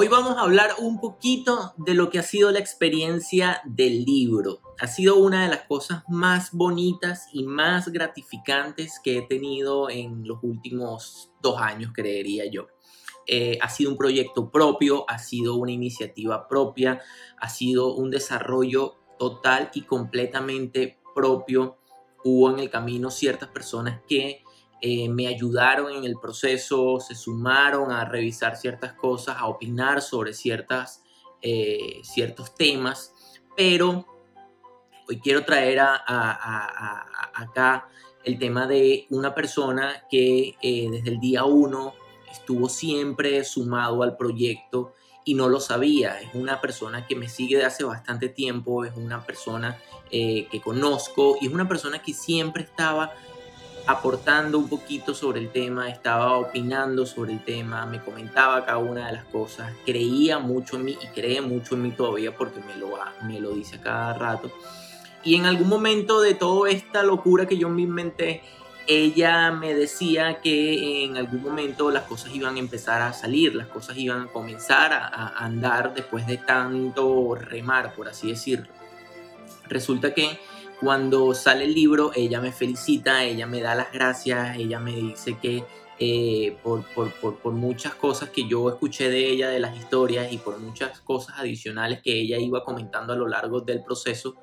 Hoy vamos a hablar un poquito de lo que ha sido la experiencia del libro. Ha sido una de las cosas más bonitas y más gratificantes que he tenido en los últimos dos años, creería yo. Eh, ha sido un proyecto propio, ha sido una iniciativa propia, ha sido un desarrollo total y completamente propio. Hubo en el camino ciertas personas que eh, me ayudaron en el proceso, se sumaron a revisar ciertas cosas, a opinar sobre ciertas, eh, ciertos temas, pero hoy quiero traer a, acá el tema de una persona que eh, desde el día uno estuvo siempre sumado al proyecto y no lo sabía. Es una persona que me sigue de hace bastante tiempo, es una persona que conozco y es una persona que siempre estaba aportando un poquito sobre el tema, estaba opinando sobre el tema, me comentaba cada una de las cosas, creía mucho en mí y cree mucho en mí todavía porque me lo, me lo dice a cada rato. Y en algún momento de toda esta locura que yo me inventé, ella me decía que en algún momento las cosas iban a empezar a salir, las cosas iban a comenzar a andar después de tanto remar, por así decirlo. Resulta que cuando sale el libro, ella me felicita, ella me da las gracias, ella me dice que eh, por, por, muchas cosas que yo escuché de ella, de las historias y por muchas cosas adicionales que ella iba comentando a lo largo del proceso,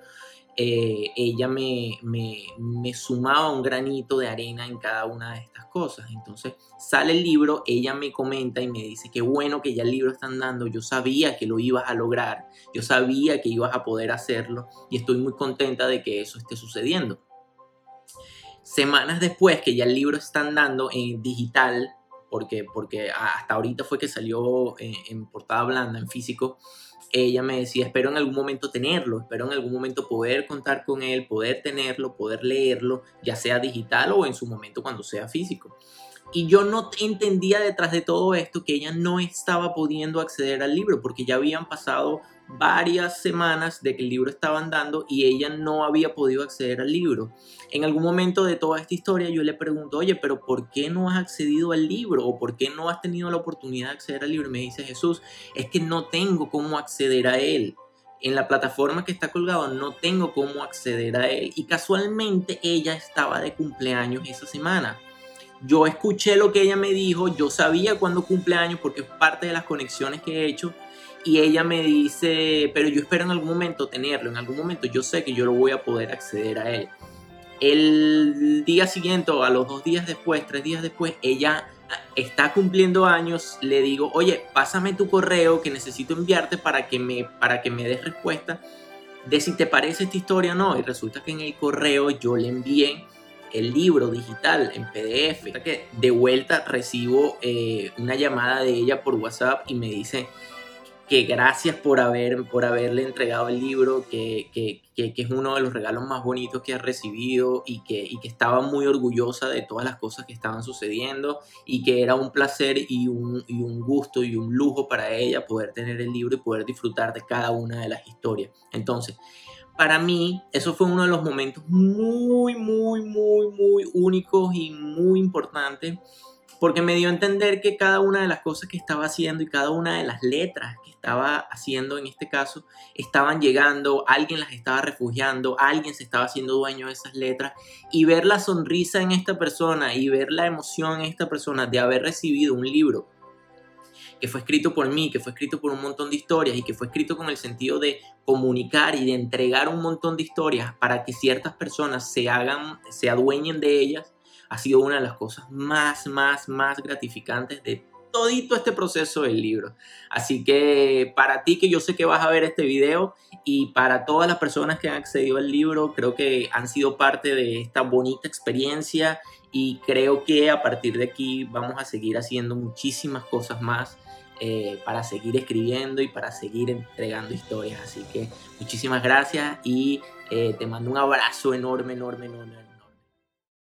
eh, ella me, me, sumaba un granito de arena en cada una de estas cosas. Entonces sale el libro, ella me comenta y me dice, qué bueno que ya el libro está andando, yo sabía que lo ibas a lograr, yo sabía que ibas a poder hacerlo y estoy muy contenta de que eso esté sucediendo. Semanas después que ya el libro está andando en digital, porque, porque hasta ahorita fue que salió en, en portada blanda, en físico, ella me decía, espero en algún momento tenerlo, espero en algún momento poder contar con él, poder tenerlo, poder leerlo, ya sea digital o en su momento cuando sea físico. Y yo no entendía detrás de todo esto que ella no estaba pudiendo acceder al libro porque ya habían pasado varias semanas de que el libro estaba andando y ella no había podido acceder al libro. En algún momento de toda esta historia yo le pregunto, oye, pero ¿por qué no has accedido al libro? ¿O por qué no has tenido la oportunidad de acceder al libro? Y me dice Jesús, es que no tengo cómo acceder a él. En la plataforma que está colgado no tengo cómo acceder a él. Y casualmente ella estaba de cumpleaños esa semana. Yo escuché lo que ella me dijo, yo sabía cuándo cumpleaños porque es parte de las conexiones que he hecho y ella me dice, pero yo espero en algún momento tenerlo, en algún momento yo sé que yo lo voy a poder acceder a él. El día siguiente a los dos días después, tres días después, ella está cumpliendo años, le digo, oye, pásame tu correo que necesito enviarte para que me, para que me des respuesta de si te parece esta historia o no. Y resulta que en el correo yo le envié el libro digital en PDF. Que de vuelta recibo eh, una llamada de ella por WhatsApp y me dice, que gracias por, haber, por haberle entregado el libro, que, que, que, es uno de los regalos más bonitos que ha recibido y que, y que estaba muy orgullosa de todas las cosas que estaban sucediendo y que era un placer y un, y un gusto y un lujo para ella poder tener el libro y poder disfrutar de cada una de las historias. Entonces, para mí, eso fue uno de los momentos muy, muy, muy, muy únicos y muy importantes porque me dio a entender que cada una de las cosas que estaba haciendo y cada una de las letras que estaba haciendo en este caso estaban llegando, alguien las estaba refugiando, alguien se estaba haciendo dueño de esas letras y ver la sonrisa en esta persona y ver la emoción en esta persona de haber recibido un libro que fue escrito por mí, que fue escrito por un montón de historias y que fue escrito con el sentido de comunicar y de entregar un montón de historias para que ciertas personas se hagan, se adueñen de ellas, ha sido una de las cosas más, más, más gratificantes de todito este proceso del libro. Así que para ti que yo sé que vas a ver este video y para todas las personas que han accedido al libro, creo que han sido parte de esta bonita experiencia y creo que a partir de aquí vamos a seguir haciendo muchísimas cosas más. Eh, para seguir escribiendo y para seguir entregando historias. Así que muchísimas gracias y eh, te mando un abrazo enorme, enorme, enorme.